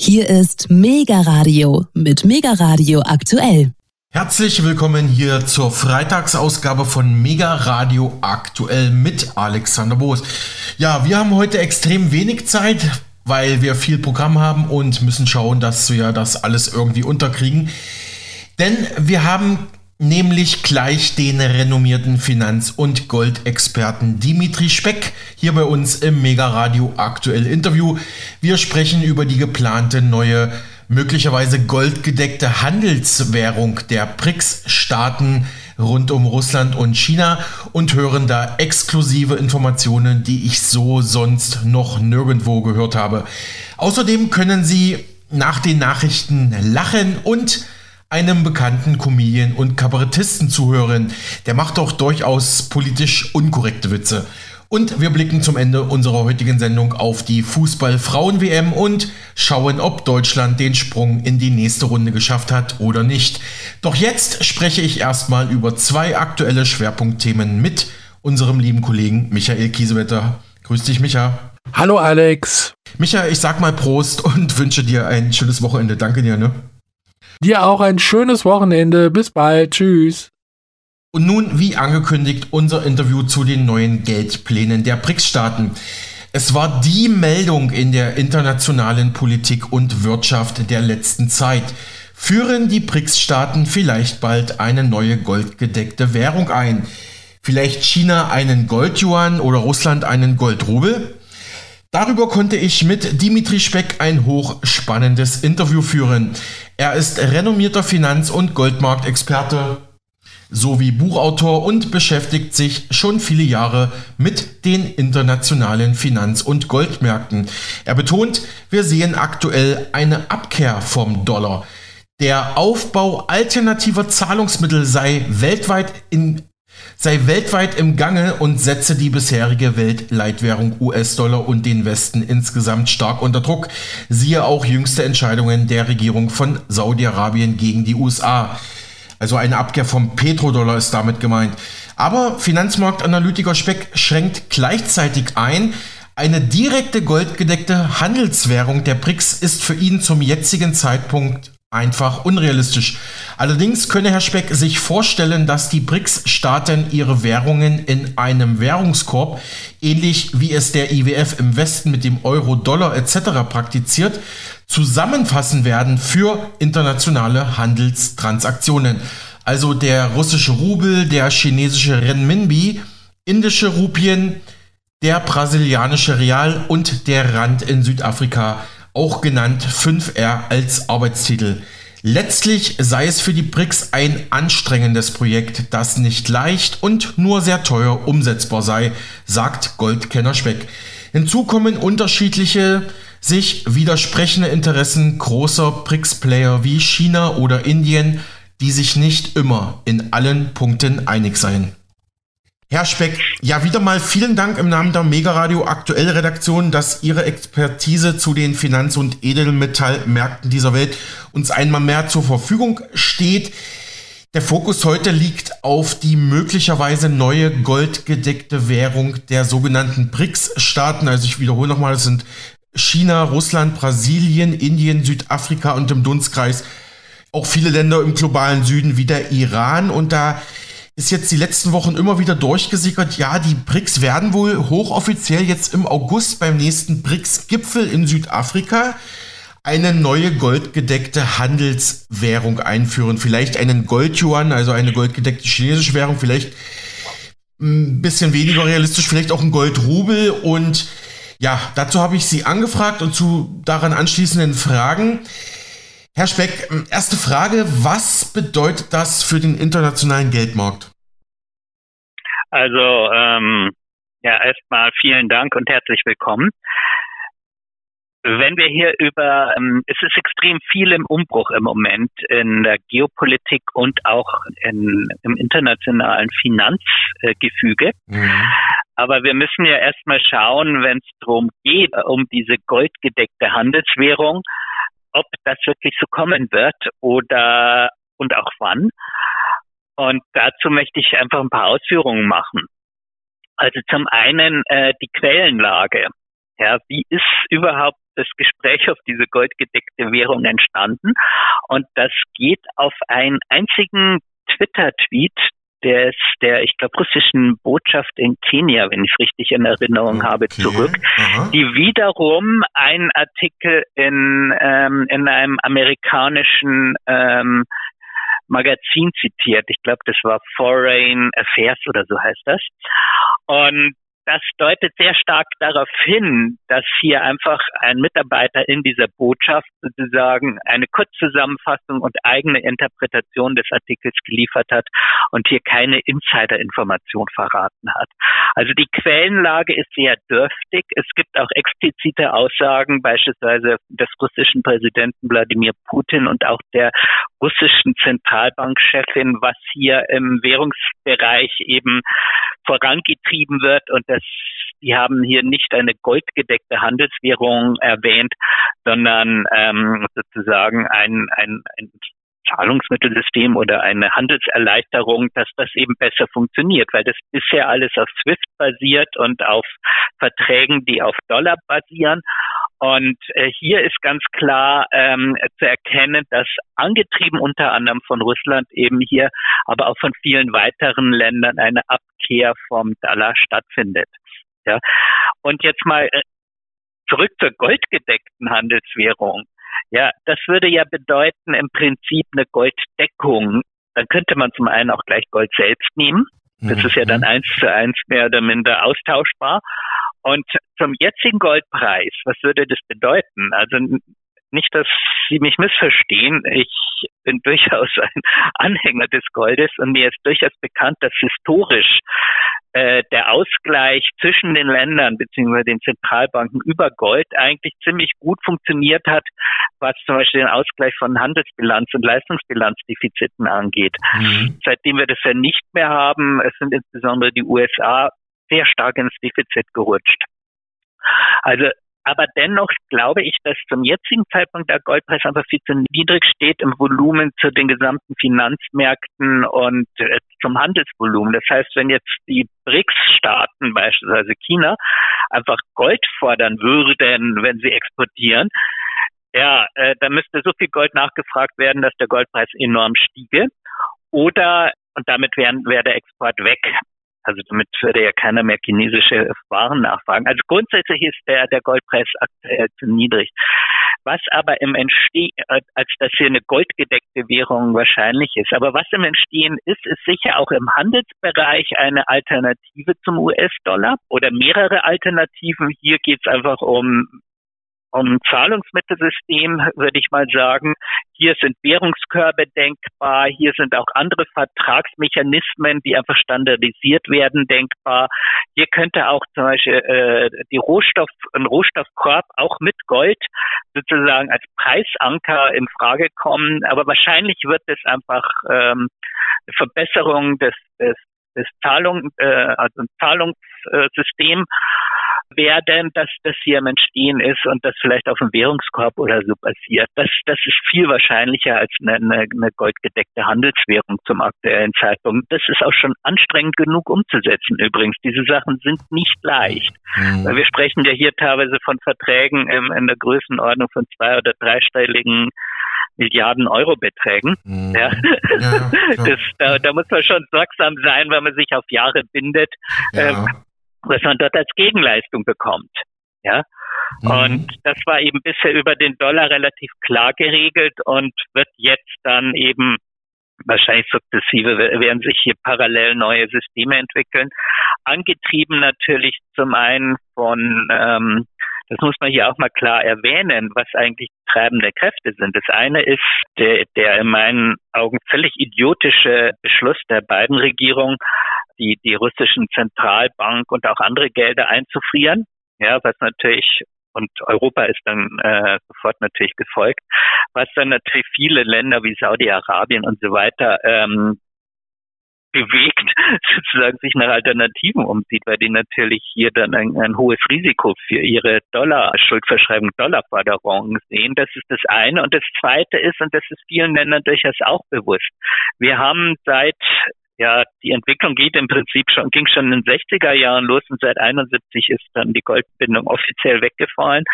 Hier ist Mega Radio mit Mega Radio aktuell. Herzlich willkommen hier zur Freitagsausgabe von Mega Radio aktuell mit Alexander Boos. Ja, wir haben heute extrem wenig Zeit, weil wir viel Programm haben und müssen schauen, dass wir das alles irgendwie unterkriegen. Denn wir haben nämlich gleich den renommierten Finanz- und Goldexperten Dimitri Speck hier bei uns im Mega Radio aktuell Interview. Wir sprechen über die geplante neue, möglicherweise goldgedeckte Handelswährung der BRICS-Staaten rund um Russland und China und hören da exklusive Informationen, die ich so sonst noch nirgendwo gehört habe. Außerdem können Sie nach den Nachrichten lachen und einem bekannten Comedian und Kabarettisten zuhören. Der macht doch durchaus politisch unkorrekte Witze. Und wir blicken zum Ende unserer heutigen Sendung auf die Fußball-Frauen-WM und schauen, ob Deutschland den Sprung in die nächste Runde geschafft hat oder nicht. Doch jetzt spreche ich erstmal über zwei aktuelle Schwerpunktthemen mit unserem lieben Kollegen Michael Kiesewetter. Grüß dich, Micha. Hallo, Alex. Micha, ich sag mal Prost und wünsche dir ein schönes Wochenende. Danke dir, ne? Dir auch ein schönes Wochenende. Bis bald. Tschüss. Und nun, wie angekündigt, unser Interview zu den neuen Geldplänen der BRICS-Staaten. Es war die Meldung in der internationalen Politik und Wirtschaft der letzten Zeit. Führen die BRICS-Staaten vielleicht bald eine neue goldgedeckte Währung ein? Vielleicht China einen Goldjuan oder Russland einen Goldrubel? Darüber konnte ich mit Dimitri Speck ein hochspannendes Interview führen. Er ist renommierter Finanz- und Goldmarktexperte sowie Buchautor und beschäftigt sich schon viele Jahre mit den internationalen Finanz- und Goldmärkten. Er betont, wir sehen aktuell eine Abkehr vom Dollar. Der Aufbau alternativer Zahlungsmittel sei weltweit in sei weltweit im Gange und setze die bisherige Weltleitwährung US-Dollar und den Westen insgesamt stark unter Druck. Siehe auch jüngste Entscheidungen der Regierung von Saudi-Arabien gegen die USA. Also eine Abkehr vom Petrodollar ist damit gemeint. Aber Finanzmarktanalytiker Speck schränkt gleichzeitig ein, eine direkte goldgedeckte Handelswährung der BRICS ist für ihn zum jetzigen Zeitpunkt einfach unrealistisch. Allerdings könne Herr Speck sich vorstellen, dass die BRICS-Staaten ihre Währungen in einem Währungskorb, ähnlich wie es der IWF im Westen mit dem Euro, Dollar etc. praktiziert, zusammenfassen werden für internationale Handelstransaktionen. Also der russische Rubel, der chinesische Renminbi, indische Rupien, der brasilianische Real und der Rand in Südafrika auch genannt 5R als Arbeitstitel. Letztlich sei es für die BRICS ein anstrengendes Projekt, das nicht leicht und nur sehr teuer umsetzbar sei, sagt Goldkenner Speck. Hinzu kommen unterschiedliche, sich widersprechende Interessen großer BRICS-Player wie China oder Indien, die sich nicht immer in allen Punkten einig seien. Herr Speck, ja wieder mal vielen Dank im Namen der Mega Radio Aktuell Redaktion, dass Ihre Expertise zu den Finanz- und Edelmetallmärkten dieser Welt uns einmal mehr zur Verfügung steht. Der Fokus heute liegt auf die möglicherweise neue goldgedeckte Währung der sogenannten BRICS-Staaten. Also ich wiederhole nochmal, das sind China, Russland, Brasilien, Indien, Südafrika und im Dunstkreis auch viele Länder im globalen Süden wie der Iran. Und da ist jetzt die letzten Wochen immer wieder durchgesickert, ja, die BRICS werden wohl hochoffiziell jetzt im August beim nächsten BRICS-Gipfel in Südafrika eine neue goldgedeckte Handelswährung einführen. Vielleicht einen Goldjuan, also eine goldgedeckte chinesische Währung, vielleicht ein bisschen weniger realistisch, vielleicht auch ein Goldrubel. Und ja, dazu habe ich Sie angefragt und zu daran anschließenden Fragen. Herr Speck, erste Frage, was bedeutet das für den internationalen Geldmarkt? Also, ähm, ja, erstmal vielen Dank und herzlich willkommen. Wenn wir hier über, ähm, es ist extrem viel im Umbruch im Moment in der Geopolitik und auch in, im internationalen Finanzgefüge. Mhm. Aber wir müssen ja erstmal schauen, wenn es darum geht, um diese goldgedeckte Handelswährung, ob das wirklich so kommen wird oder und auch wann. Und dazu möchte ich einfach ein paar Ausführungen machen. Also zum einen äh, die Quellenlage. Ja, wie ist überhaupt das Gespräch auf diese goldgedeckte Währung entstanden. Und das geht auf einen einzigen Twitter-Tweet des, der, ich glaube, russischen Botschaft in Kenia, wenn ich es richtig in Erinnerung okay. habe, zurück, Aha. die wiederum einen Artikel in, ähm, in einem amerikanischen ähm, Magazin zitiert. Ich glaube, das war Foreign Affairs oder so heißt das. Und das deutet sehr stark darauf hin, dass hier einfach ein Mitarbeiter in dieser Botschaft sozusagen eine Kurzzusammenfassung und eigene Interpretation des Artikels geliefert hat und hier keine Insider-Information verraten hat. Also die Quellenlage ist sehr dürftig. Es gibt auch explizite Aussagen, beispielsweise des russischen Präsidenten Wladimir Putin und auch der russischen Zentralbankchefin, was hier im Währungsbereich eben vorangetrieben wird und das die haben hier nicht eine goldgedeckte Handelswährung erwähnt, sondern ähm, sozusagen ein, ein, ein Zahlungsmittelsystem oder eine Handelserleichterung, dass das eben besser funktioniert, weil das bisher alles auf SWIFT basiert und auf Verträgen, die auf Dollar basieren. Und äh, hier ist ganz klar ähm, zu erkennen, dass angetrieben unter anderem von Russland eben hier, aber auch von vielen weiteren Ländern eine Abkehr vom Dollar stattfindet. Ja. Und jetzt mal äh, zurück zur goldgedeckten Handelswährung. Ja, das würde ja bedeuten im Prinzip eine Golddeckung. Dann könnte man zum einen auch gleich Gold selbst nehmen. Das ist ja dann mhm. eins zu eins mehr oder minder austauschbar. Und zum jetzigen Goldpreis, was würde das bedeuten? Also nicht, dass Sie mich missverstehen. Ich bin durchaus ein Anhänger des Goldes und mir ist durchaus bekannt, dass historisch äh, der Ausgleich zwischen den Ländern bzw. den Zentralbanken über Gold eigentlich ziemlich gut funktioniert hat, was zum Beispiel den Ausgleich von Handelsbilanz und Leistungsbilanzdefiziten angeht. Mhm. Seitdem wir das ja nicht mehr haben, es sind insbesondere die USA sehr stark ins Defizit gerutscht. Also aber dennoch glaube ich, dass zum jetzigen Zeitpunkt der Goldpreis einfach viel zu niedrig steht im Volumen zu den gesamten Finanzmärkten und äh, zum Handelsvolumen. Das heißt, wenn jetzt die BRICS-Staaten, beispielsweise China, einfach Gold fordern würden, wenn sie exportieren, ja, äh, dann müsste so viel Gold nachgefragt werden, dass der Goldpreis enorm stiege. Oder, und damit wäre wär der Export weg. Also damit würde ja keiner mehr chinesische Waren nachfragen. Also grundsätzlich ist der, der Goldpreis aktuell zu niedrig. Was aber im Entstehen, als dass hier eine goldgedeckte Währung wahrscheinlich ist. Aber was im Entstehen ist, ist sicher auch im Handelsbereich eine Alternative zum US-Dollar oder mehrere Alternativen. Hier geht es einfach um um Zahlungsmittelsystem würde ich mal sagen, hier sind Währungskörbe denkbar, hier sind auch andere Vertragsmechanismen, die einfach standardisiert werden, denkbar. Hier könnte auch zum Beispiel äh, die Rohstoff, ein Rohstoffkorb auch mit Gold sozusagen als Preisanker in Frage kommen. Aber wahrscheinlich wird es einfach ähm, eine Verbesserung des, des, des Zahlung, äh, also ein Zahlungssystem werden, dass das hier im Entstehen ist und das vielleicht auf dem Währungskorb oder so passiert. Das, das ist viel wahrscheinlicher als eine, eine, eine goldgedeckte Handelswährung zum aktuellen Zeitpunkt. Das ist auch schon anstrengend genug umzusetzen übrigens. Diese Sachen sind nicht leicht. Mhm. Weil wir sprechen ja hier teilweise von Verträgen in, in der Größenordnung von zwei- oder dreistelligen Milliarden Euro Beträgen. Mhm. Ja. ja das, da, da, muss man schon sorgsam sein, wenn man sich auf Jahre bindet. Ja. Ähm, was man dort als Gegenleistung bekommt. Ja. Mhm. Und das war eben bisher über den Dollar relativ klar geregelt und wird jetzt dann eben wahrscheinlich sukzessive werden sich hier parallel neue Systeme entwickeln. Angetrieben natürlich zum einen von, ähm, das muss man hier auch mal klar erwähnen, was eigentlich treibende Kräfte sind. Das eine ist der, der in meinen Augen völlig idiotische Beschluss der beiden Regierungen, die, die russischen Zentralbank und auch andere Gelder einzufrieren. Ja, was natürlich und Europa ist dann äh, sofort natürlich gefolgt, was dann natürlich viele Länder wie Saudi-Arabien und so weiter ähm, bewegt, sozusagen sich nach Alternativen umsieht, weil die natürlich hier dann ein, ein hohes Risiko für ihre Dollar, Schuldverschreibung, Dollarforderungen sehen. Das ist das eine. Und das zweite ist, und das ist vielen Ländern durchaus auch bewusst, wir haben seit Ja, die Entwicklung geht im Prinzip schon, ging schon in den 60er Jahren los und seit 71 ist dann die Goldbindung offiziell weggefallen.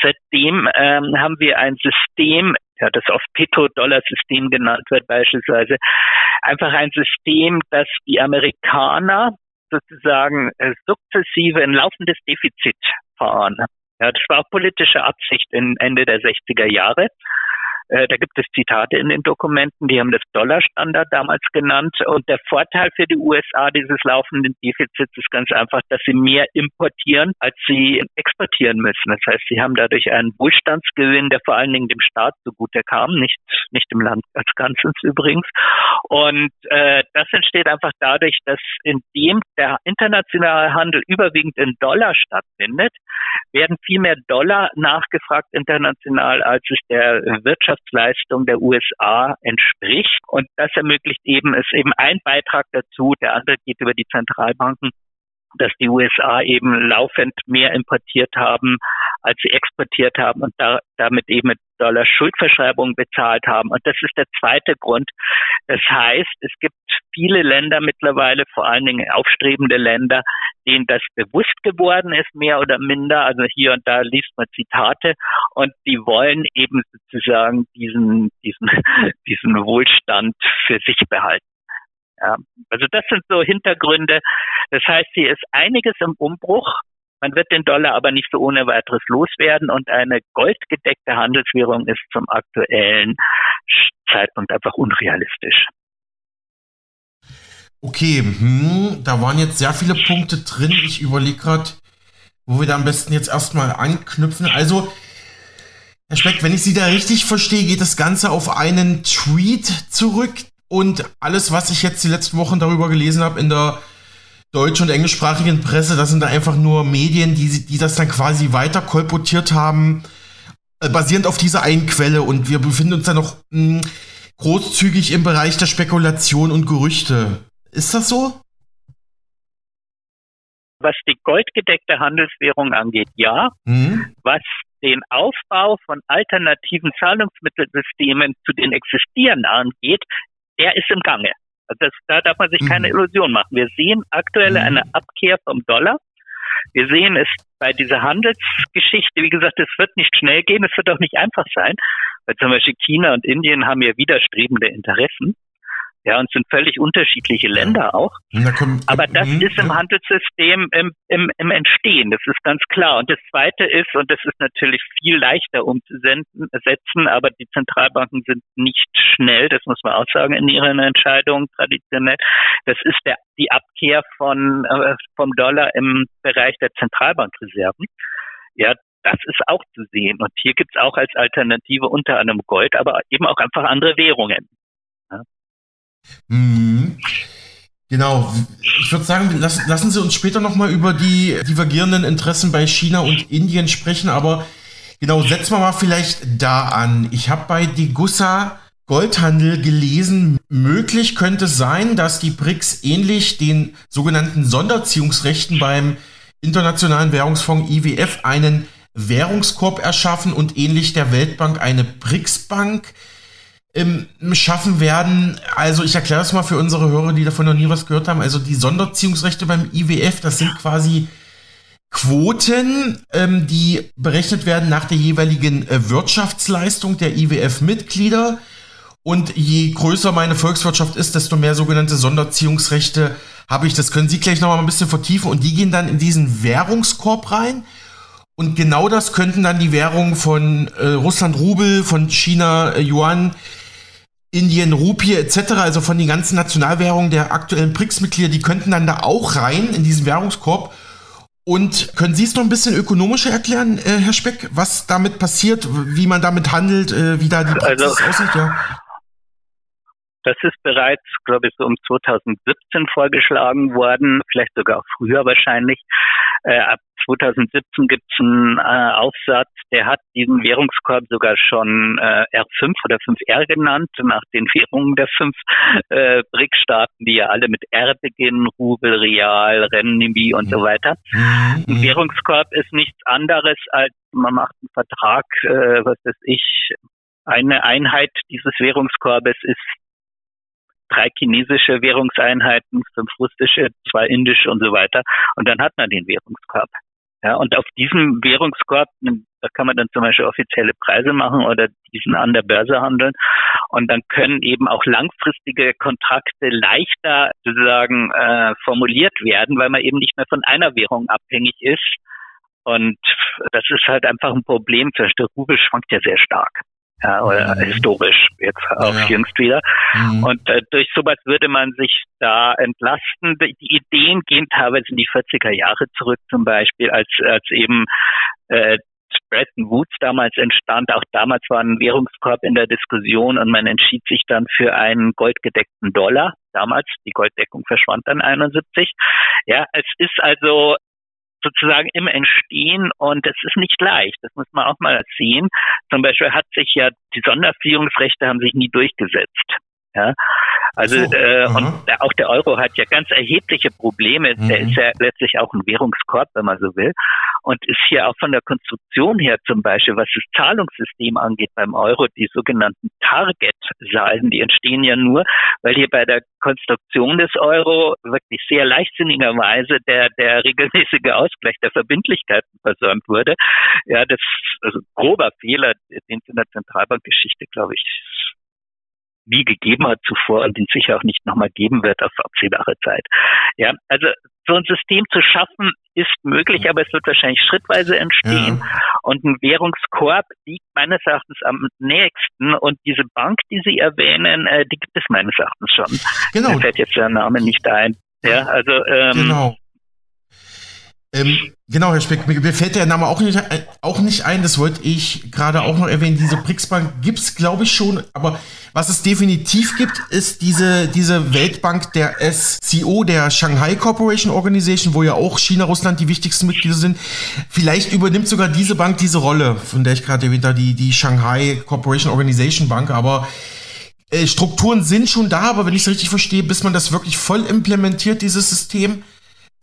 Seitdem ähm, haben wir ein System, ja, das oft Petrodollar-System genannt wird beispielsweise, einfach ein System, das die Amerikaner sozusagen äh, sukzessive ein laufendes Defizit fahren. Ja, das war auch politische Absicht in Ende der 60er Jahre. Äh, da gibt es Zitate in den Dokumenten, die haben das Dollarstandard damals genannt. Und der Vorteil für die USA dieses laufenden Defizits ist ganz einfach, dass sie mehr importieren, als sie exportieren müssen. Das heißt, sie haben dadurch einen Wohlstandsgewinn, der vor allen Dingen dem Staat zugute kam, nicht, nicht dem Land als Ganzes übrigens. Und äh, das entsteht einfach dadurch, dass indem der internationale Handel überwiegend in Dollar stattfindet, werden viel mehr Dollar nachgefragt international, als es der Wirtschaft Wirtschaftsleistung der USA entspricht. Und das ermöglicht eben, ist eben ein Beitrag dazu. Der andere geht über die Zentralbanken dass die USA eben laufend mehr importiert haben, als sie exportiert haben und da, damit eben mit Dollar Schuldverschreibungen bezahlt haben. Und das ist der zweite Grund. Das heißt, es gibt viele Länder mittlerweile, vor allen Dingen aufstrebende Länder, denen das bewusst geworden ist, mehr oder minder. Also hier und da liest man Zitate und die wollen eben sozusagen diesen, diesen, diesen Wohlstand für sich behalten. Ja, also das sind so Hintergründe. Das heißt, hier ist einiges im Umbruch. Man wird den Dollar aber nicht so ohne weiteres loswerden und eine goldgedeckte Handelswährung ist zum aktuellen Zeitpunkt einfach unrealistisch. Okay, hm, da waren jetzt sehr viele Punkte drin. Ich überlege gerade, wo wir da am besten jetzt erstmal anknüpfen. Also, Herr Speck, wenn ich Sie da richtig verstehe, geht das Ganze auf einen Tweet zurück und alles, was ich jetzt die letzten Wochen darüber gelesen habe in der deutsch- und englischsprachigen Presse, das sind da einfach nur Medien, die, die das dann quasi weiter kolportiert haben, äh, basierend auf dieser einen Quelle. Und wir befinden uns da noch mh, hm, großzügig im Bereich der Spekulation und Gerüchte. Ist das so? Was die goldgedeckte Handelswährung angeht, ja. Mhm. Was den Aufbau von alternativen Zahlungsmittelsystemen zu den existierenden angeht, der ist im Gange. Also das, da darf man sich mhm. keine Illusion machen. Wir sehen aktuell mhm. eine Abkehr vom Dollar. Wir sehen es bei dieser Handelsgeschichte, wie gesagt, es wird nicht schnell gehen, es wird auch nicht einfach sein, weil zum Beispiel China und Indien haben ja widerstrebende Interessen. Ja, und sind völlig unterschiedliche Länder auch. Kommt, Aber das mh, ist im ja. Handelssystem im, im, im Entstehen, das ist ganz klar. Und das Zweite ist, und das ist natürlich viel leichter umzusetzen, aber die Zentralbanken sind nicht schnell, das muss man auch sagen, in ihren Entscheidungen traditionell. Das ist der, die Abkehr von, äh, vom Dollar im Bereich der Zentralbankreserven. Ja, das ist auch zu sehen. Und hier gibt es auch als Alternative unter anderem Gold, aber eben auch einfach andere Währungen. Mhm. Genau. Ich würde sagen, lassen, lassen Sie uns später nochmal über die divergierenden Interessen bei China und Indien sprechen, aber genau, setzen wir mal vielleicht da an. Ich habe bei Degussa Goldhandel gelesen, möglich könnte es sein, dass die BRICS ähnlich den sogenannten Sonderziehungsrechten beim Internationalen Währungsfonds IWF einen Währungskorb erschaffen und ähnlich der Weltbank eine BRICS-Bank ähm, schaffen werden. Also ich erkläre es mal für unsere Hörer, die davon noch nie was gehört haben. Also die Sonderziehungsrechte beim IWF, das sind quasi Quoten, ähm, die berechnet werden nach der jeweiligen äh, Wirtschaftsleistung der IWF-Mitglieder. Und je größer meine Volkswirtschaft ist, desto mehr sogenannte Sonderziehungsrechte habe ich. Das können Sie gleich noch mal ein bisschen vertiefen. Und die gehen dann in diesen Währungskorb rein. Und genau das könnten dann die Währungen von äh, Russland Rubel, von China äh, Yuan, Indien, Rupie etc., also von den ganzen Nationalwährungen der aktuellen BRICS-Mitglieder, die könnten dann da auch rein in diesen Währungskorb. Und können Sie es noch ein bisschen ökonomischer erklären, äh, Herr Speck, was damit passiert, wie man damit handelt, äh, wie da die Praxis also, aussieht? Ja. Das ist bereits, glaube ich, so um 2017 vorgeschlagen worden, vielleicht sogar auch früher wahrscheinlich. Äh, ab 2017 gibt es einen äh, Aufsatz, der hat diesen Währungskorb sogar schon äh, R5 oder 5R genannt, nach den Währungen der fünf äh, BRIC-Staaten, die ja alle mit R beginnen, Rubel, Real, Renminbi und so weiter. Mhm. Ein Währungskorb ist nichts anderes als, man macht einen Vertrag, äh, was weiß ich, eine Einheit dieses Währungskorbes ist drei chinesische Währungseinheiten, fünf russische, zwei indische und so weiter. Und dann hat man den Währungskorb. Ja, und auf diesem Währungskorb, da kann man dann zum Beispiel offizielle Preise machen oder diesen an der Börse handeln. Und dann können eben auch langfristige Kontrakte leichter sozusagen äh, formuliert werden, weil man eben nicht mehr von einer Währung abhängig ist. Und das ist halt einfach ein Problem. Der Rubel schwankt ja sehr stark ja, oder mhm. historisch jetzt auch ja. jüngst wieder. Mhm. Und äh, durch sowas würde man sich da entlasten. Die Ideen gehen teilweise in die 40er Jahre zurück, zum Beispiel, als, als eben äh, Bretton Woods damals entstand. Auch damals war ein Währungskorb in der Diskussion und man entschied sich dann für einen goldgedeckten Dollar. Damals, die Golddeckung verschwand dann 71. Ja, es ist also sozusagen im Entstehen und es ist nicht leicht. Das muss man auch mal sehen. Zum Beispiel hat sich ja die Sonderführungsrechte haben sich nie durchgesetzt. Ja, also so, äh, und auch der Euro hat ja ganz erhebliche Probleme. Mhm. Der ist ja letztlich auch ein Währungskorb, wenn man so will, und ist hier auch von der Konstruktion her zum Beispiel, was das Zahlungssystem angeht beim Euro, die sogenannten Target-Salden, die entstehen ja nur, weil hier bei der Konstruktion des Euro wirklich sehr leichtsinnigerweise der der regelmäßige Ausgleich der Verbindlichkeiten versäumt wurde. Ja, das ist also grober Fehler, den es in der Zentralbankgeschichte, glaube ich, nie gegeben hat zuvor und den sicher auch nicht nochmal geben wird auf absehbare Zeit. Ja, also so ein System zu schaffen ist möglich, aber es wird wahrscheinlich schrittweise entstehen. Ja. Und ein Währungskorb liegt meines Erachtens am nächsten. Und diese Bank, die Sie erwähnen, äh, die gibt es meines Erachtens schon. Genau. Mir fällt jetzt der Name nicht ein. Ja, also ähm, genau. Ähm, genau, Herr Speck, mir, fällt der Name auch nicht, äh, auch nicht ein, das wollte ich gerade auch noch erwähnen. Diese BRICS-Bank gibt es, glaube ich, schon, aber was es definitiv gibt, ist diese, diese Weltbank der SCO, der Shanghai Corporation Organization, wo ja auch China, Russland die wichtigsten Mitglieder sind. Vielleicht übernimmt sogar diese Bank diese Rolle, von der ich gerade erwähnt habe, die, die Shanghai Corporation Organization Bank, aber äh, Strukturen sind schon da, aber wenn ich es richtig verstehe, bis man das wirklich voll implementiert, dieses System,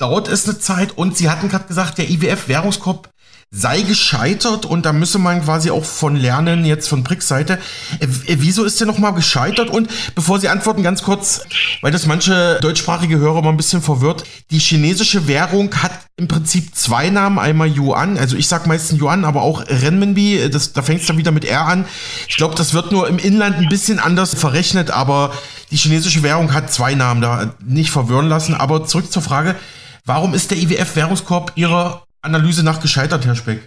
dauert es eine Zeit und sie hatten gerade gesagt, der IWF Währungskorb sei gescheitert und da müsse man quasi auch von lernen, jetzt von Bricks Seite. Äh, wieso ist der nochmal gescheitert? Und bevor Sie antworten, ganz kurz, weil das manche deutschsprachige Hörer mal ein bisschen verwirrt. Die chinesische Währung hat im Prinzip zwei Namen. Einmal Yuan, also ich sag meistens Yuan, aber auch Renminbi. Das, da fängt es dann wieder mit R an. Ich glaube, das wird nur im Inland ein bisschen anders verrechnet, aber die chinesische Währung hat zwei Namen, da nicht verwirren lassen. Aber zurück zur Frage, Warum ist der IWF Währungskorb Ihrer Analyse nach gescheitert, Herr Speck?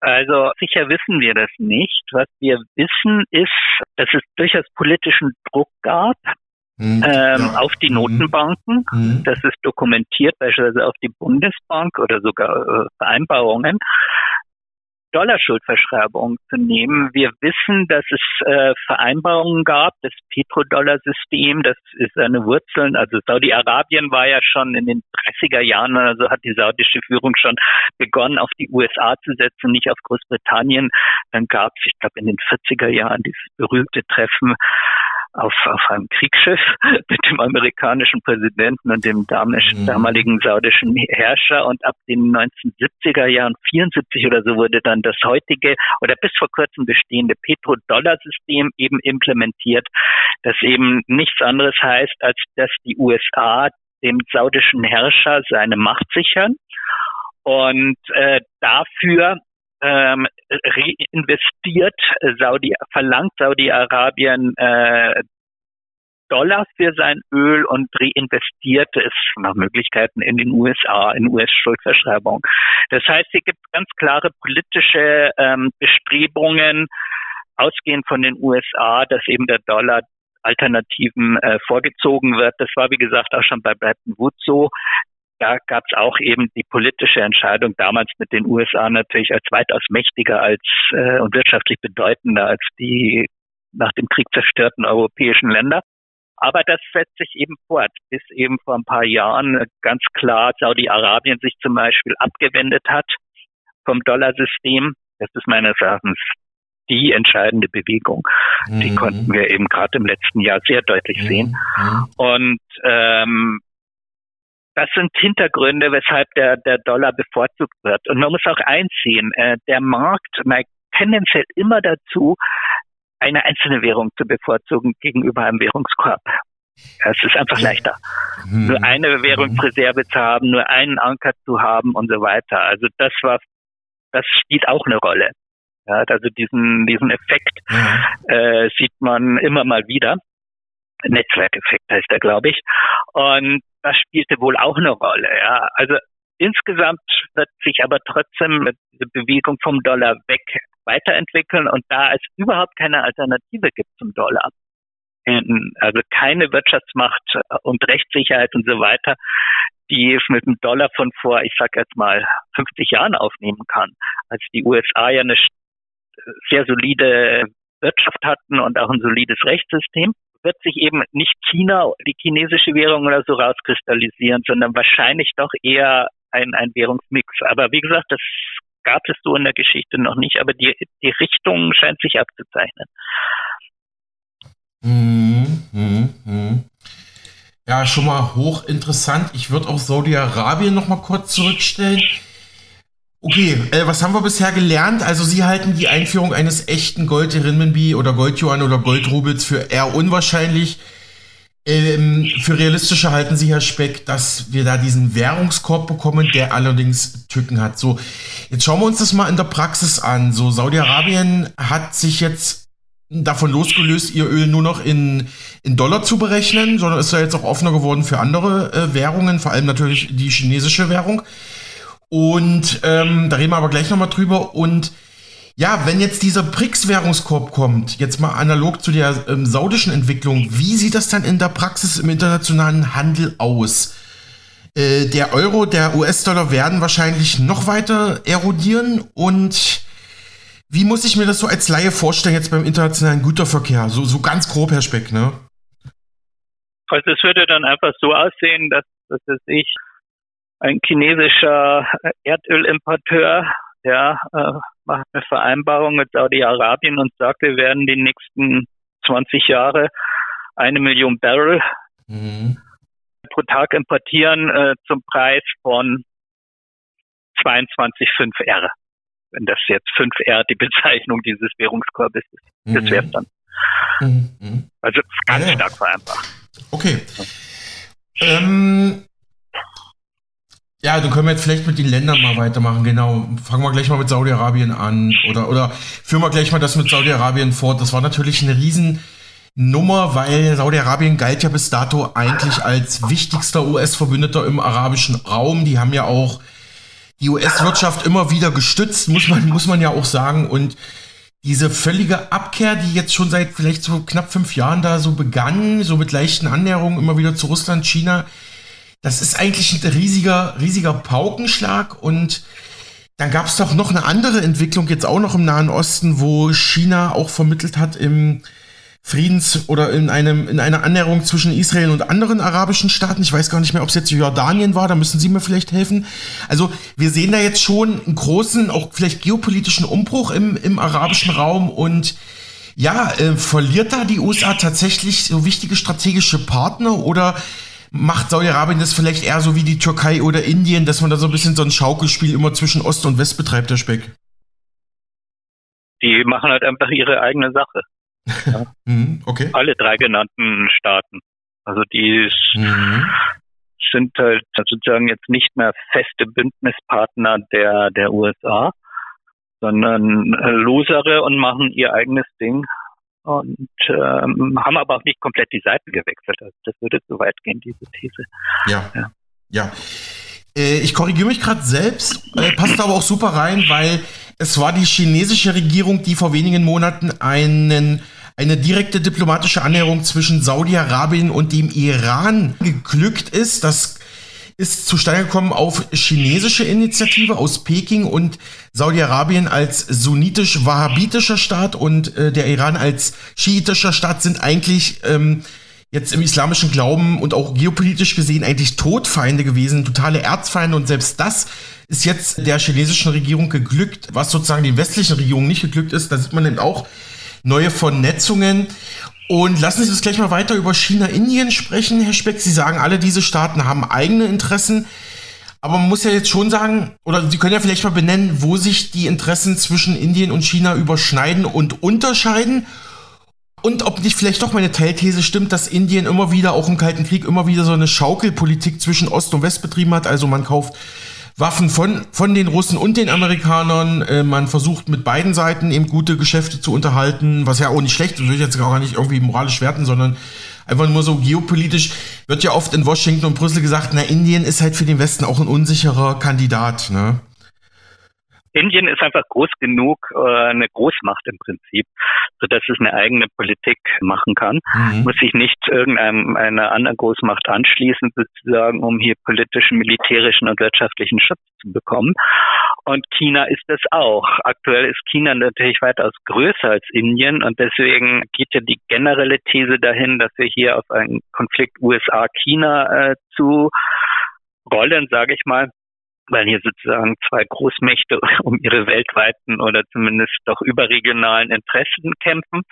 Also sicher wissen wir das nicht. Was wir wissen ist, dass es durchaus politischen Druck gab hm, ähm, ja. auf die hm. Notenbanken. Hm. Das ist dokumentiert, beispielsweise auf die Bundesbank oder sogar äh, Vereinbarungen. Dollarschuldverschreibung zu nehmen. Wir wissen, dass es äh, Vereinbarungen gab, das Petrodollar-System, das ist seine Wurzeln, also Saudi-Arabien war ja schon in den 30er Jahren, also hat die saudische Führung schon begonnen, auf die USA zu setzen, nicht auf Großbritannien. Dann gab es, ich glaube, in den 40er Jahren dieses berühmte Treffen auf, auf einem Kriegsschiff mit dem amerikanischen Präsidenten und dem damaligen, mhm. damaligen saudischen Herrscher. Und ab den 1970er Jahren, 74 oder so, wurde dann das heutige oder bis vor kurzem bestehende Petrodollar-System eben implementiert, das eben nichts anderes heißt, als dass die USA dem saudischen Herrscher seine Macht sichern und äh, dafür ähm, reinvestiert Saudi, verlangt Saudi-Arabien äh, Dollar für sein Öl und reinvestiert es nach Möglichkeiten in den USA, in US-Schuldverschreibung. Das heißt, hier gibt ganz klare politische ähm, Bestrebungen, ausgehend von den USA, dass eben der Dollar Alternativen äh, vorgezogen wird. Das war, wie gesagt, auch schon bei Bretton Woods so da gab es auch eben die politische Entscheidung damals mit den USA natürlich als weitaus mächtiger als äh, und wirtschaftlich bedeutender als die nach dem Krieg zerstörten europäischen Länder. Aber das setzt sich eben fort, bis eben vor ein paar Jahren ganz klar Saudi-Arabien sich zum Beispiel abgewendet hat vom Dollarsystem. Das ist meines Erachtens die entscheidende Bewegung. Mhm. Die konnten wir eben gerade im letzten Jahr sehr deutlich sehen. Mhm. Und ähm, das sind Hintergründe, weshalb der, der Dollar bevorzugt wird. Und man muss auch einsehen, äh, der Markt neigt tendenziell immer dazu, eine einzelne Währung zu bevorzugen gegenüber einem Währungskorb. Es ist einfach leichter, hm. nur eine Währungsreserve zu haben, nur einen Anker zu haben und so weiter. Also das war, das spielt auch eine Rolle. Ja, also diesen, diesen Effekt ja. äh, sieht man immer mal wieder. Netzwerkeffekt heißt er, glaube ich. Und das spielte wohl auch eine Rolle. Ja. Also insgesamt wird sich aber trotzdem diese Bewegung vom Dollar weg weiterentwickeln und da es überhaupt keine Alternative gibt zum Dollar, also keine Wirtschaftsmacht und Rechtssicherheit und so weiter, die es mit dem Dollar von vor, ich sag jetzt mal, 50 Jahren aufnehmen kann, als die USA ja eine sehr solide Wirtschaft hatten und auch ein solides Rechtssystem, wird sich eben nicht China, die chinesische Währung oder so rauskristallisieren, sondern wahrscheinlich doch eher ein, ein Währungsmix. Aber wie gesagt, das gab es so in der Geschichte noch nicht, aber die, die Richtung scheint sich abzuzeichnen. Mhm, mhm. Ja, schon mal hochinteressant. Ich würde auch Saudi-Arabien noch mal kurz zurückstellen. Okay, äh, was haben wir bisher gelernt? Also Sie halten die Einführung eines echten Gold-Renminbi oder Gold-Yuan oder Gold-Rubels für eher unwahrscheinlich. Ähm, für realistischer halten Sie, Herr Speck, dass wir da diesen Währungskorb bekommen, der allerdings Tücken hat. So, jetzt schauen wir uns das mal in der Praxis an. So, Saudi-Arabien hat sich jetzt davon losgelöst, ihr Öl nur noch in, in Dollar zu berechnen, sondern ist ja jetzt auch offener geworden für andere äh, Währungen, vor allem natürlich die chinesische Währung. Und ähm, da reden wir aber gleich nochmal drüber. Und ja, wenn jetzt dieser BRICS-Währungskorb kommt, jetzt mal analog zu der ähm, saudischen Entwicklung, wie sieht das dann in der Praxis im internationalen Handel aus? Äh, der Euro, der US-Dollar werden wahrscheinlich noch weiter erodieren und wie muss ich mir das so als Laie vorstellen jetzt beim internationalen Güterverkehr? So, so ganz grob, Herr Speck, ne? Also es würde dann einfach so aussehen, dass, dass ich ein chinesischer Erdölimporteur, ja, äh, macht eine Vereinbarung mit Saudi-Arabien und sagt, wir werden die nächsten 20 Jahre eine Million Barrel mhm. pro Tag importieren äh, zum Preis von 22,5 R. Wenn das jetzt 5 R die Bezeichnung dieses Währungskorbes ist, mhm. das wäre es dann. Mhm. Also ganz ja. stark vereinfacht. Okay. Ähm, ja, dann können wir jetzt vielleicht mit den Ländern mal weitermachen, genau. Fangen wir gleich mal mit Saudi-Arabien an oder, oder führen wir gleich mal das mit Saudi-Arabien fort. Das war natürlich eine Riesennummer, weil Saudi-Arabien galt ja bis dato eigentlich als wichtigster US-Verbündeter im arabischen Raum. Die haben ja auch die US-Wirtschaft immer wieder gestützt, muss man, muss man ja auch sagen. Und diese völlige Abkehr, die jetzt schon seit vielleicht so knapp fünf Jahren da so begann, so mit leichten Annäherungen immer wieder zu Russland, China, das ist eigentlich ein riesiger, riesiger Paukenschlag und dann gab es doch noch eine andere Entwicklung jetzt auch noch im Nahen Osten, wo China auch vermittelt hat im Friedens- oder in einem in einer Annäherung zwischen Israel und anderen arabischen Staaten. Ich weiß gar nicht mehr, ob es jetzt Jordanien war, da müssen Sie mir vielleicht helfen. Also wir sehen da jetzt schon einen großen, auch vielleicht geopolitischen Umbruch im, im arabischen Raum und ja, äh, verliert da die USA tatsächlich so wichtige strategische Partner oder macht Saudi-Arabien das vielleicht eher so wie die Türkei oder Indien, dass man da so ein bisschen so ein Schaukelspiel immer zwischen Ost und West betreibt, der Speck? Die machen halt einfach ihre eigene Sache. Ja. mhm, okay. Alle drei genannten Staaten. Also die mhm. sind halt sozusagen jetzt nicht mehr feste Bündnispartner der, der USA, sondern losere und machen ihr eigenes Ding und ähm, haben aber auch nicht komplett die Seiten gewechselt. Also das würde zu weit gehen, diese These. Ja. Ja. ja. Äh, ich korrigiere mich gerade selbst, äh, passt aber auch super rein, weil es war die chinesische Regierung, die vor wenigen Monaten einen eine direkte diplomatische Annäherung zwischen Saudi-Arabien und dem Iran geglückt ist. Das ist zustande gekommen auf chinesische Initiative aus Peking und Saudi-Arabien als sunnitisch-wahhabitischer Staat und äh, der Iran als schiitischer Staat sind eigentlich ähm, jetzt im islamischen Glauben und auch geopolitisch gesehen eigentlich Todfeinde gewesen, totale Erzfeinde und selbst das ist jetzt der chinesischen Regierung geglückt, was sozusagen den westlichen Regierungen nicht geglückt ist. Da sieht man eben auch neue Vernetzungen. Und lassen Sie uns gleich mal weiter über China-Indien sprechen, Herr Speck. Sie sagen, alle diese Staaten haben eigene Interessen. Aber man muss ja jetzt schon sagen, oder Sie können ja vielleicht mal benennen, wo sich die Interessen zwischen Indien und China überschneiden und unterscheiden. Und ob nicht vielleicht doch meine Teilthese stimmt, dass Indien immer wieder, auch im Kalten Krieg, immer wieder so eine Schaukelpolitik zwischen Ost und West betrieben hat. Also man kauft Waffen von, von den Russen und den Amerikanern. Äh, man versucht mit beiden Seiten eben gute Geschäfte zu unterhalten, was ja auch nicht schlecht ist, will ich jetzt gar nicht irgendwie moralisch werten, sondern einfach nur so geopolitisch wird ja oft in Washington und Brüssel gesagt, na, Indien ist halt für den Westen auch ein unsicherer Kandidat, ne? Indien ist einfach groß genug, äh, eine Großmacht im Prinzip, so dass es eine eigene Politik machen kann. Mhm. Muss sich nicht irgendeiner anderen Großmacht anschließen, sozusagen, um hier politischen, militärischen und wirtschaftlichen Schutz zu bekommen. Und China ist es auch. Aktuell ist China natürlich weitaus größer als Indien und deswegen geht ja die generelle These dahin, dass wir hier auf einen Konflikt USA-China äh, zu rollen, sage ich mal, weil hier sozusagen zwei Großmächte um ihre weltweiten oder zumindest doch überregionalen Interessen kämpfen.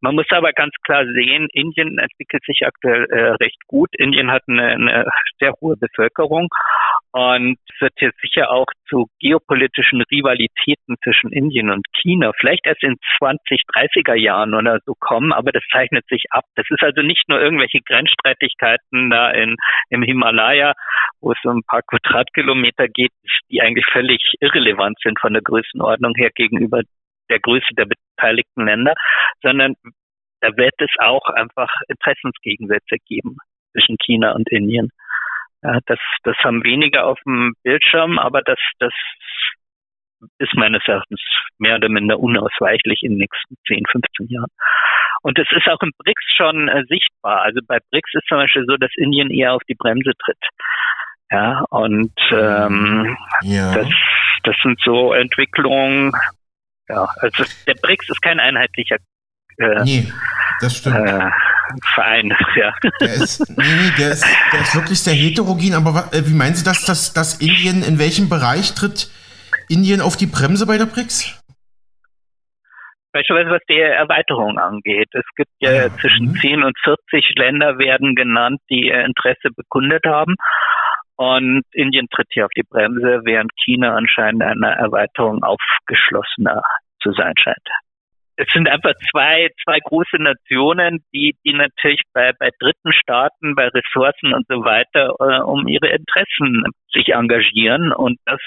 Man muss aber ganz klar sehen, Indien entwickelt sich aktuell äh, recht gut. Indien hat eine, eine sehr hohe Bevölkerung und wird jetzt sicher auch zu geopolitischen Rivalitäten zwischen Indien und China vielleicht erst in 20, 30er Jahren oder so kommen, aber das zeichnet sich ab. Das ist also nicht nur irgendwelche Grenzstreitigkeiten da in, im Himalaya, wo es um ein paar Quadratkilometer geht, die eigentlich völlig irrelevant sind von der Größenordnung her gegenüber der Größe der beteiligten Länder, sondern da wird es auch einfach Interessensgegensätze geben zwischen China und Indien. Ja, das, das haben weniger auf dem Bildschirm, aber das, das ist meines Erachtens mehr oder minder unausweichlich in den nächsten 10, 15 Jahren. Und es ist auch im BRICS schon äh, sichtbar. Also bei BRICS ist zum Beispiel so, dass Indien eher auf die Bremse tritt. Ja, und ähm, ja. Das, das sind so Entwicklungen. Ja, also der BRICS ist kein einheitlicher äh, nee, das stimmt. Äh, Verein, ja. Der ist, nee, der ist, der ist wirklich sehr heterogen, aber äh, wie meinen Sie das, dass, dass Indien, in welchem Bereich tritt Indien auf die Bremse bei der BRICS? Beispielsweise was die Erweiterung angeht. Es gibt ja, ja. zwischen mhm. 10 und 40 Länder werden genannt, die Interesse bekundet haben. Und Indien tritt hier auf die Bremse, während China anscheinend einer Erweiterung aufgeschlossener zu sein scheint es sind einfach zwei, zwei große Nationen, die, die natürlich bei, bei dritten Staaten, bei Ressourcen und so weiter äh, um ihre Interessen sich engagieren. Und das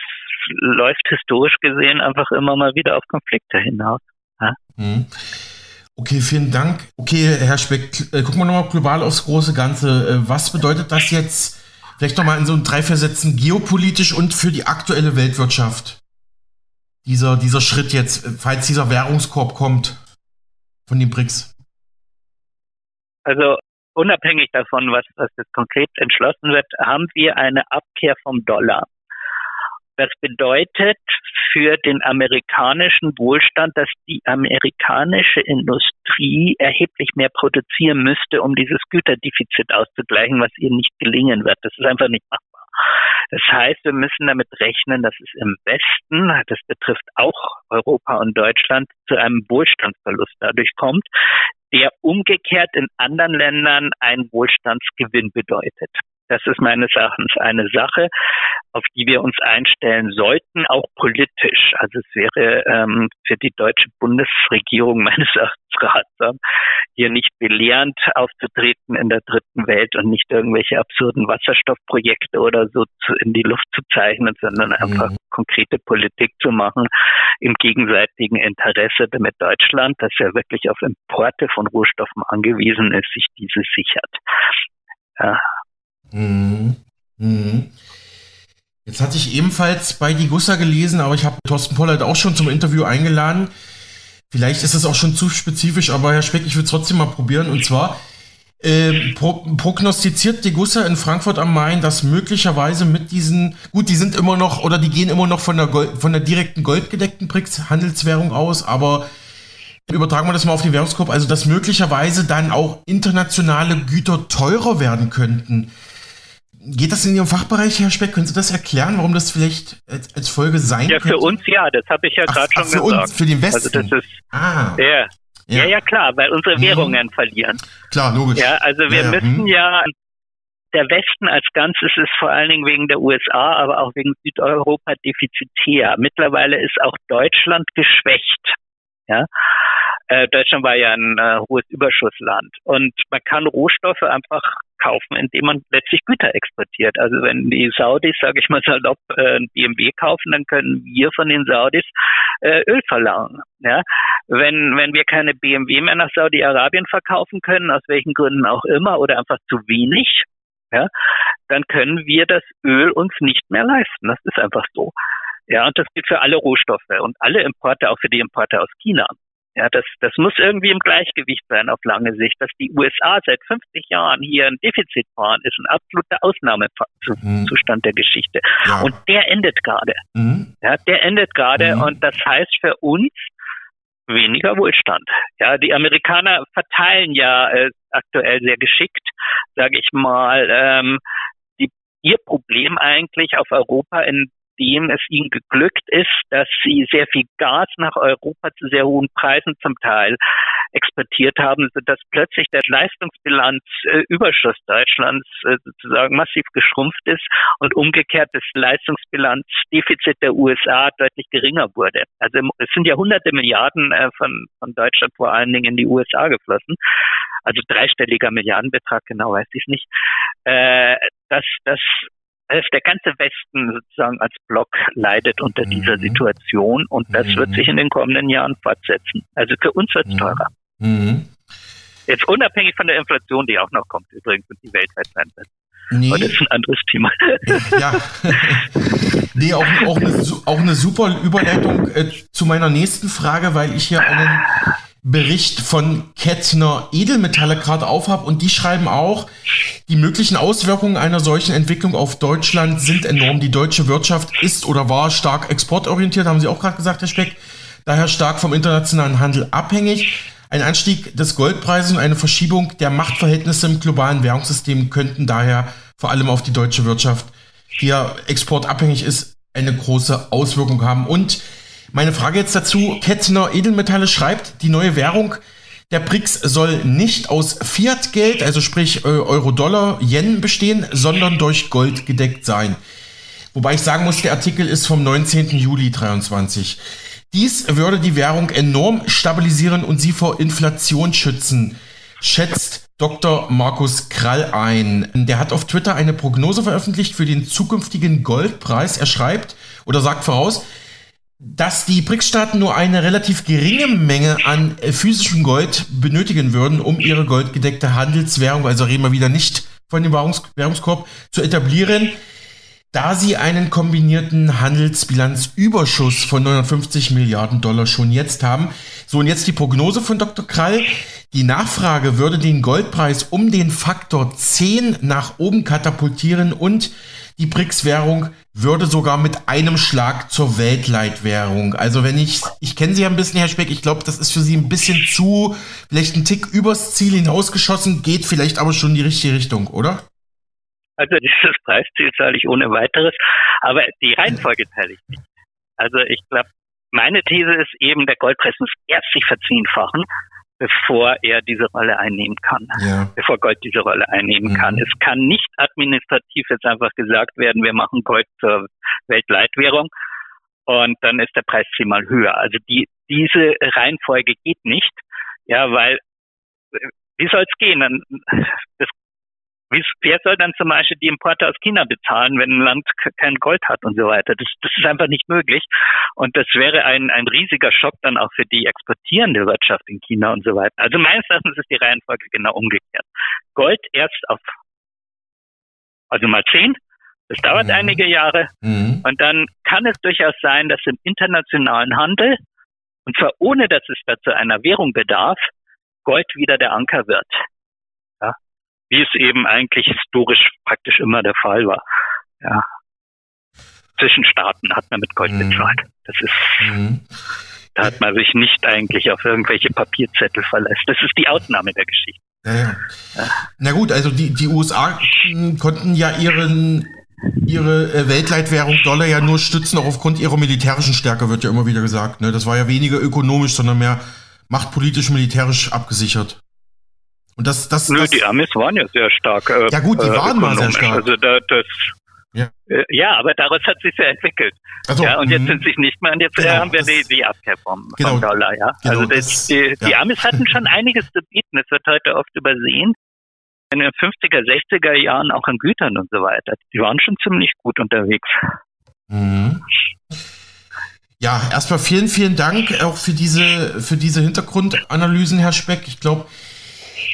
läuft historisch gesehen einfach immer mal wieder auf Konflikte hinaus. Ja? Mhm. Okay, vielen Dank. Okay, Herr Speck, äh, gucken wir nochmal global aufs große Ganze. Äh, was bedeutet das jetzt, vielleicht nochmal in so drei, vier Sätzen, geopolitisch und für die aktuelle Weltwirtschaft? dieser, dieser Schritt jetzt, falls dieser Währungskorb kommt von den BRICS? Also unabhängig davon, was, was jetzt konkret entschlossen wird, haben wir eine Abkehr vom Dollar. Das bedeutet für den amerikanischen Wohlstand, dass die amerikanische Industrie erheblich mehr produzieren müsste, um dieses Güterdefizit auszugleichen, was ihr nicht gelingen wird. Das ist einfach nicht machbar. Das heißt, wir müssen damit rechnen, dass es im Westen, das betrifft auch Europa und Deutschland, zu einem Wohlstandsverlust dadurch kommt, der umgekehrt in anderen Ländern einen Wohlstandsgewinn bedeutet. Das ist meines Erachtens eine Sache, auf die wir uns einstellen sollten, auch politisch. Also es wäre ähm, für die deutsche Bundesregierung meines Erachtens ratsam, hier nicht belehrend aufzutreten in der dritten Welt und nicht irgendwelche absurden Wasserstoffprojekte oder so zu, in die Luft zu zeichnen, sondern mhm. einfach konkrete Politik zu machen im gegenseitigen Interesse, damit Deutschland, das ja wirklich auf Importe von Rohstoffen angewiesen ist, sich diese sichert. Ja, Mhm. Mhm. Jetzt hatte ich ebenfalls bei Die Gussa gelesen, aber ich habe Thorsten Pollert auch schon zum Interview eingeladen. Vielleicht ist es auch schon zu spezifisch, aber Herr Speck, ich will es trotzdem mal probieren. Und zwar äh, pro, prognostiziert Die Gussa in Frankfurt am Main, dass möglicherweise mit diesen, gut, die sind immer noch oder die gehen immer noch von der, Gold, von der direkten goldgedeckten BRICS-Handelswährung aus, aber Übertragen wir das mal auf den Währungskorb, also dass möglicherweise dann auch internationale Güter teurer werden könnten. Geht das in Ihrem Fachbereich, Herr Speck? Können Sie das erklären, warum das vielleicht als, als Folge sein ja, könnte? Ja, für uns ja, das habe ich ja gerade schon für gesagt. Uns, für den Westen. Also das ist, ah. ja. Ja. ja, klar, weil unsere mhm. Währungen mhm. verlieren. Klar, logisch. Ja, also wir ja, müssen mhm. ja, der Westen als Ganzes ist vor allen Dingen wegen der USA, aber auch wegen Südeuropa defizitär. Mittlerweile ist auch Deutschland geschwächt. Ja, Äh, Deutschland war ja ein äh, hohes Überschussland und man kann Rohstoffe einfach kaufen, indem man letztlich Güter exportiert. Also wenn die Saudis, sage ich mal salopp, äh, ein BMW kaufen, dann können wir von den Saudis äh, Öl verlangen. Ja? Wenn, wenn wir keine BMW mehr nach Saudi-Arabien verkaufen können, aus welchen Gründen auch immer, oder einfach zu wenig, ja, dann können wir das Öl uns nicht mehr leisten. Das ist einfach so. Ja, und das gilt für alle Rohstoffe und alle Importe, auch für die Importe aus China. Ja, das, das muss irgendwie im Gleichgewicht sein auf lange Sicht. Dass die USA seit 50 Jahren hier ein Defizit fahren, ist ein absoluter Ausnahmezustand mhm. der Geschichte. Ja. Und der endet gerade. Mhm. Ja, der endet gerade mhm. und das heißt für uns weniger Wohlstand. Ja, die Amerikaner verteilen ja äh, aktuell sehr geschickt, sage ich mal, ähm, die, ihr Problem eigentlich auf Europa in nachdem es ihnen geglückt ist, dass sie sehr viel Gas nach Europa zu sehr hohen Preisen zum Teil exportiert haben, sodass plötzlich der Leistungsbilanzüberschuss äh, Deutschlands äh, sozusagen massiv geschrumpft ist und umgekehrt das Leistungsbilanzdefizit der USA deutlich geringer wurde. Also es sind ja hunderte Milliarden äh, von, von Deutschland vor allen Dingen in die USA geflossen. Also dreistelliger Milliardenbetrag, genau weiß ich es nicht. Äh, das, das also der ganze Westen sozusagen als Block leidet unter mhm. dieser Situation und das mhm. wird sich in den kommenden Jahren fortsetzen. Also für uns wird es mhm. teurer. Mhm. Jetzt unabhängig von der Inflation, die auch noch kommt übrigens und die weltweit sein wird. Nee. Aber das ist ein anderes Thema. Ja. nee, auch, auch, eine, auch eine super Überleitung äh, zu meiner nächsten Frage, weil ich hier einen Bericht von Kettner Edelmetalle gerade aufhab und die schreiben auch, die möglichen Auswirkungen einer solchen Entwicklung auf Deutschland sind enorm. Die deutsche Wirtschaft ist oder war stark exportorientiert, haben Sie auch gerade gesagt, Herr Speck, daher stark vom internationalen Handel abhängig. Ein Anstieg des Goldpreises und eine Verschiebung der Machtverhältnisse im globalen Währungssystem könnten daher vor allem auf die deutsche Wirtschaft, die ja exportabhängig ist, eine große Auswirkung haben. Und meine Frage jetzt dazu, Kettner Edelmetalle schreibt, die neue Währung der BRICS soll nicht aus Fiat-Geld, also sprich äh, Euro-Dollar, Yen bestehen, sondern durch Gold gedeckt sein. Wobei ich sagen muss, der Artikel ist vom 19. Juli 23. Dies würde die Währung enorm stabilisieren und sie vor Inflation schützen, schätzt Dr. Markus Krall ein. Der hat auf Twitter eine Prognose veröffentlicht für den zukünftigen Goldpreis. Er schreibt oder sagt voraus, dass die BRICS-Staaten nur eine relativ geringe Menge an äh, physischem Gold benötigen würden, um ihre goldgedeckte Handelswährung, also reden wir wieder nicht von dem Währungs Währungskorb, zu etablieren, da sie einen kombinierten Handelsbilanzüberschuss von 950 Milliarden Dollar schon jetzt haben. So, und jetzt die Prognose von Dr. Krall. Die Nachfrage würde den Goldpreis um den Faktor 10 nach oben katapultieren und die BRICS-Währung würde sogar mit einem Schlag zur Weltleitwährung. Also wenn ich, ich kenne Sie ja ein bisschen, Herr Speck, ich glaube, das ist für Sie ein bisschen zu, vielleicht ein Tick übers Ziel hinausgeschossen, geht vielleicht aber schon in die richtige Richtung, oder? Also dieses Preisziel zahle ich ohne weiteres, aber die Reihenfolge teile ich nicht. Also ich glaube, meine These ist eben, der Goldpreis muss erst sich verzehnfachen bevor er diese Rolle einnehmen kann, ja. bevor Gold diese Rolle einnehmen mhm. kann. Es kann nicht administrativ jetzt einfach gesagt werden, wir machen Gold zur Weltleitwährung und dann ist der Preis zehnmal höher. Also die, diese Reihenfolge geht nicht, ja, weil wie soll es gehen? Das wer soll dann zum Beispiel die Importe aus China bezahlen, wenn ein Land kein Gold hat und so weiter? Das, das ist einfach nicht möglich. Und das wäre ein, ein riesiger Schock dann auch für die exportierende Wirtschaft in China und so weiter. Also meines Erachtens ist die Reihenfolge genau umgekehrt. Gold erst auf, also mal zehn, das dauert mhm. einige Jahre. Mhm. Und dann kann es durchaus sein, dass im internationalen Handel, und zwar ohne dass es dazu einer Währung bedarf, Gold wieder der Anker wird wie es eben eigentlich historisch praktisch immer der Fall war. Ja. Zwischen Staaten hat man mit Gold mhm. bezahlt. Das ist, mhm. da hat man sich nicht eigentlich auf irgendwelche Papierzettel verlässt. Das ist die Ausnahme der Geschichte. Ja, ja. Na gut, also die, die USA konnten ja ihren, ihre äh, Weltleitwährung Dollar ja nur stützen, auch aufgrund ihrer militärischen Stärke, wird ja immer wieder gesagt. Ne? Das war ja weniger ökonomisch, sondern mehr machtpolitisch, militärisch abgesichert. Und das, das, Nö, das, die Amis waren ja sehr stark. Äh, ja gut, die äh, waren mal sehr stark. Also da, das, Ja. Äh, ja, aber daraus hat sich ja entwickelt. Also, ja, und jetzt mhm. sind sich nicht mehr, und jetzt genau, haben wir die, die Abkehr vom, genau, Dollar, ja. Genau, also das, das, die, ja. die Amis hatten schon einiges zu bieten, das wird heute oft übersehen. In den 50er, 60er Jahren auch an Gütern und so weiter. Die waren schon ziemlich gut unterwegs. Mhm. Ja, erstmal vielen, vielen Dank auch für diese, für diese Hintergrundanalysen, Herr Speck. Ich glaube,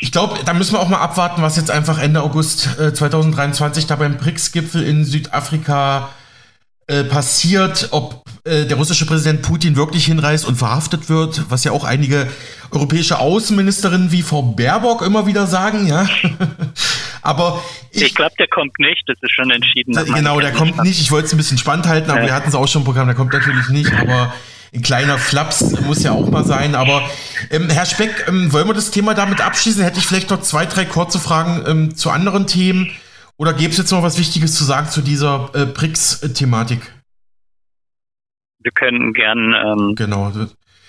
ich glaube, da müssen wir auch mal abwarten, was jetzt einfach Ende August äh, 2023 da beim BRICS-Gipfel in Südafrika äh, passiert, ob äh, der russische Präsident Putin wirklich hinreist und verhaftet wird, was ja auch einige europäische Außenministerinnen wie Frau Baerbock immer wieder sagen, ja. aber ich, ich glaube, der kommt nicht, das ist schon entschieden. Genau, der kommt nicht. Ich wollte es ein bisschen spannend halten, aber ja. wir hatten es auch schon im Programm, der kommt natürlich nicht, aber ein kleiner Flaps muss ja auch mal sein. Aber ähm, Herr Speck, ähm, wollen wir das Thema damit abschließen? Hätte ich vielleicht noch zwei, drei kurze Fragen ähm, zu anderen Themen. Oder gäbe es jetzt noch was Wichtiges zu sagen zu dieser äh, BRICS-Thematik? Wir können gern. Ähm, genau.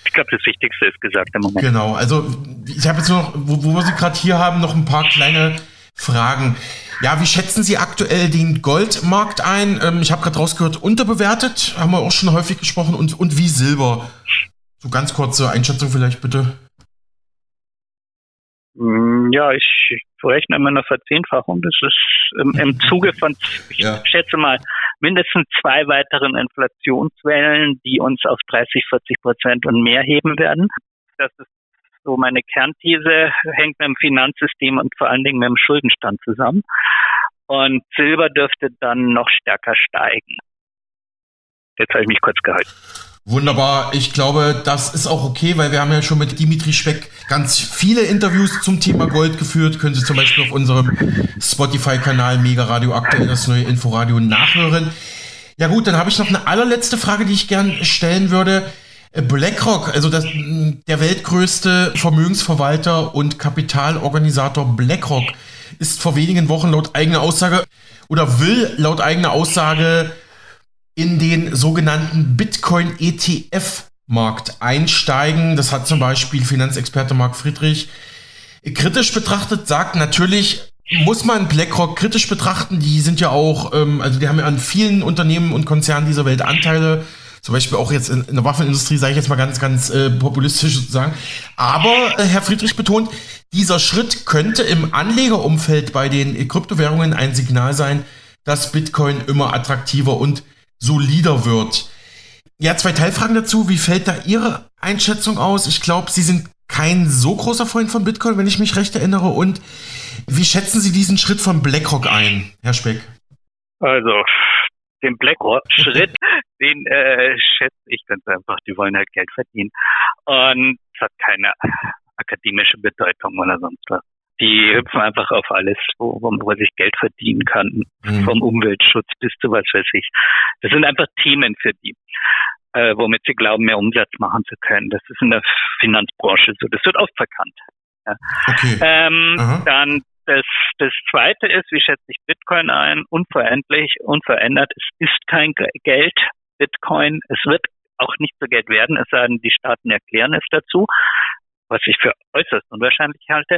Ich glaube, das Wichtigste ist gesagt im Moment. Genau. Also ich habe jetzt noch, wo, wo wir Sie gerade hier haben, noch ein paar kleine Fragen. Ja, wie schätzen Sie aktuell den Goldmarkt ein? Ähm, ich habe gerade rausgehört, unterbewertet, haben wir auch schon häufig gesprochen, und, und wie Silber? So ganz kurze Einschätzung vielleicht bitte. Mm, ja, ich rechne immer eine Verzehnfachung. Das ist im, im Zuge von, ich ja. schätze mal, mindestens zwei weiteren Inflationswellen, die uns auf 30, 40 Prozent und mehr heben werden. Das ist so meine Kernthese, hängt mit dem Finanzsystem und vor allen Dingen mit dem Schuldenstand zusammen. Und Silber dürfte dann noch stärker steigen. Jetzt habe ich mich kurz gehalten. Wunderbar. Ich glaube, das ist auch okay, weil wir haben ja schon mit Dimitri Speck ganz viele Interviews zum Thema Gold geführt. Können Sie zum Beispiel auf unserem Spotify-Kanal Mega Radio aktuell das neue Inforadio nachhören. Ja gut, dann habe ich noch eine allerletzte Frage, die ich gern stellen würde. BlackRock, also das, der weltgrößte Vermögensverwalter und Kapitalorganisator BlackRock, ist vor wenigen Wochen laut eigener Aussage oder will laut eigener Aussage in den sogenannten Bitcoin-ETF-Markt einsteigen. Das hat zum Beispiel Finanzexperte Marc Friedrich kritisch betrachtet, sagt natürlich, muss man BlackRock kritisch betrachten. Die sind ja auch, ähm, also die haben ja an vielen Unternehmen und Konzernen dieser Welt Anteile. Zum Beispiel auch jetzt in, in der Waffenindustrie, sage ich jetzt mal ganz, ganz äh, populistisch sozusagen. Aber äh, Herr Friedrich betont, dieser Schritt könnte im Anlegerumfeld bei den Kryptowährungen ein Signal sein, dass Bitcoin immer attraktiver und solider wird. Ja, zwei Teilfragen dazu. Wie fällt da Ihre Einschätzung aus? Ich glaube, Sie sind kein so großer Freund von Bitcoin, wenn ich mich recht erinnere. Und wie schätzen Sie diesen Schritt von BlackRock ein, Herr Speck? Also, den BlackRock-Schritt, den äh, schätze ich ganz einfach. Die wollen halt Geld verdienen. Und es hat keine akademische Bedeutung oder sonst was die hüpfen einfach auf alles, wo, wo man sich Geld verdienen kann, mhm. vom Umweltschutz bis zu was weiß ich. Das sind einfach Themen für die, äh, womit sie glauben, mehr Umsatz machen zu können. Das ist in der Finanzbranche so. Das wird oft verkannt. Ja. Okay. Ähm, dann das, das zweite ist, wie schätze ich Bitcoin ein? Unveränderlich, unverändert. Es ist kein Geld, Bitcoin. Es wird auch nicht so Geld werden, es sei denn, die Staaten erklären es dazu, was ich für äußerst unwahrscheinlich halte.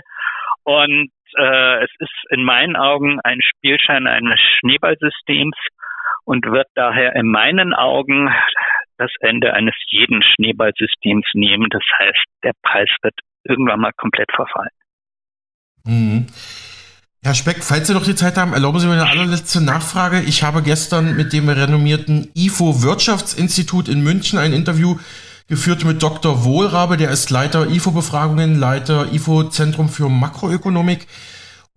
Und äh, es ist in meinen Augen ein Spielschein eines Schneeballsystems und wird daher in meinen Augen das Ende eines jeden Schneeballsystems nehmen. Das heißt, der Preis wird irgendwann mal komplett verfallen. Mhm. Herr Speck, falls Sie noch die Zeit haben, erlauben Sie mir eine allerletzte Nachfrage. Ich habe gestern mit dem renommierten IFO Wirtschaftsinstitut in München ein Interview geführt mit Dr. Wohlrabe, der ist Leiter IFO-Befragungen, Leiter IFO-Zentrum für Makroökonomik.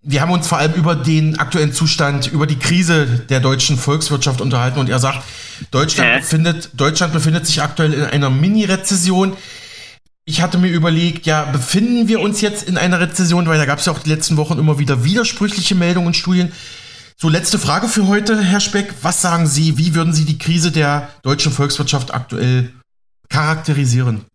Wir haben uns vor allem über den aktuellen Zustand, über die Krise der deutschen Volkswirtschaft unterhalten und er sagt, Deutschland, ja. befindet, Deutschland befindet sich aktuell in einer Mini-Rezession. Ich hatte mir überlegt, ja, befinden wir uns jetzt in einer Rezession, weil da gab es ja auch die letzten Wochen immer wieder widersprüchliche Meldungen und Studien. So, letzte Frage für heute, Herr Speck. Was sagen Sie, wie würden Sie die Krise der deutschen Volkswirtschaft aktuell charakterisieren?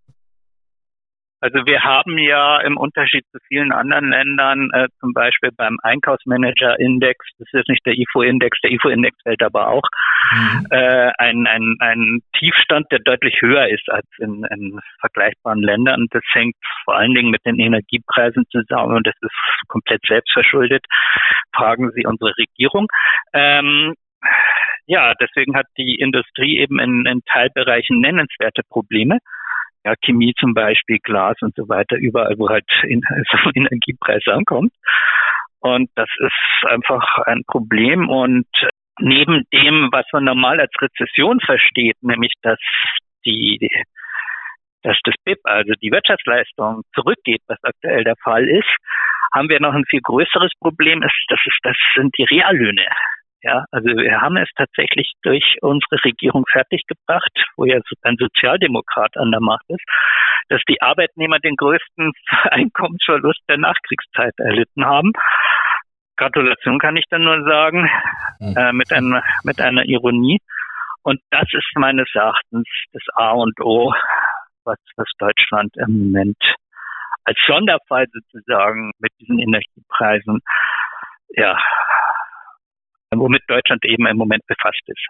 Also wir haben ja im Unterschied zu vielen anderen Ländern, äh, zum Beispiel beim Einkaufsmanager-Index, das ist nicht der IFO-Index, der IFO-Index fällt aber auch, mhm. äh, ein, ein, ein Tiefstand, der deutlich höher ist als in, in vergleichbaren Ländern. Das hängt vor allen Dingen mit den Energiepreisen zusammen und das ist komplett selbstverschuldet. Fragen Sie unsere Regierung. Ähm, ja, deswegen hat die Industrie eben in, in Teilbereichen nennenswerte Probleme. Ja, Chemie zum Beispiel, Glas und so weiter, überall, wo halt in, so Energiepreis ankommt. Und das ist einfach ein Problem. Und neben dem, was man normal als Rezession versteht, nämlich dass die dass das BIP, also die Wirtschaftsleistung, zurückgeht, was aktuell der Fall ist, haben wir noch ein viel größeres Problem, ist, das ist, das sind die Reallöne. Ja, also wir haben es tatsächlich durch unsere Regierung fertiggebracht, wo ja ein Sozialdemokrat an der Macht ist, dass die Arbeitnehmer den größten Einkommensverlust der Nachkriegszeit erlitten haben. Gratulation kann ich dann nur sagen, mhm. äh, mit, einer, mit einer Ironie. Und das ist meines Erachtens das A und O, was, was Deutschland im Moment als Sonderfall sozusagen mit diesen Energiepreisen ja womit Deutschland eben im Moment befasst ist.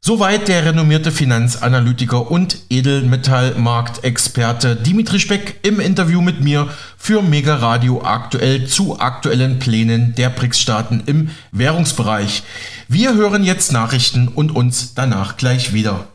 Soweit der renommierte Finanzanalytiker und Edelmetallmarktexperte Dimitri Speck im Interview mit mir für Mega Radio aktuell zu aktuellen Plänen der BRICS-Staaten im Währungsbereich. Wir hören jetzt Nachrichten und uns danach gleich wieder.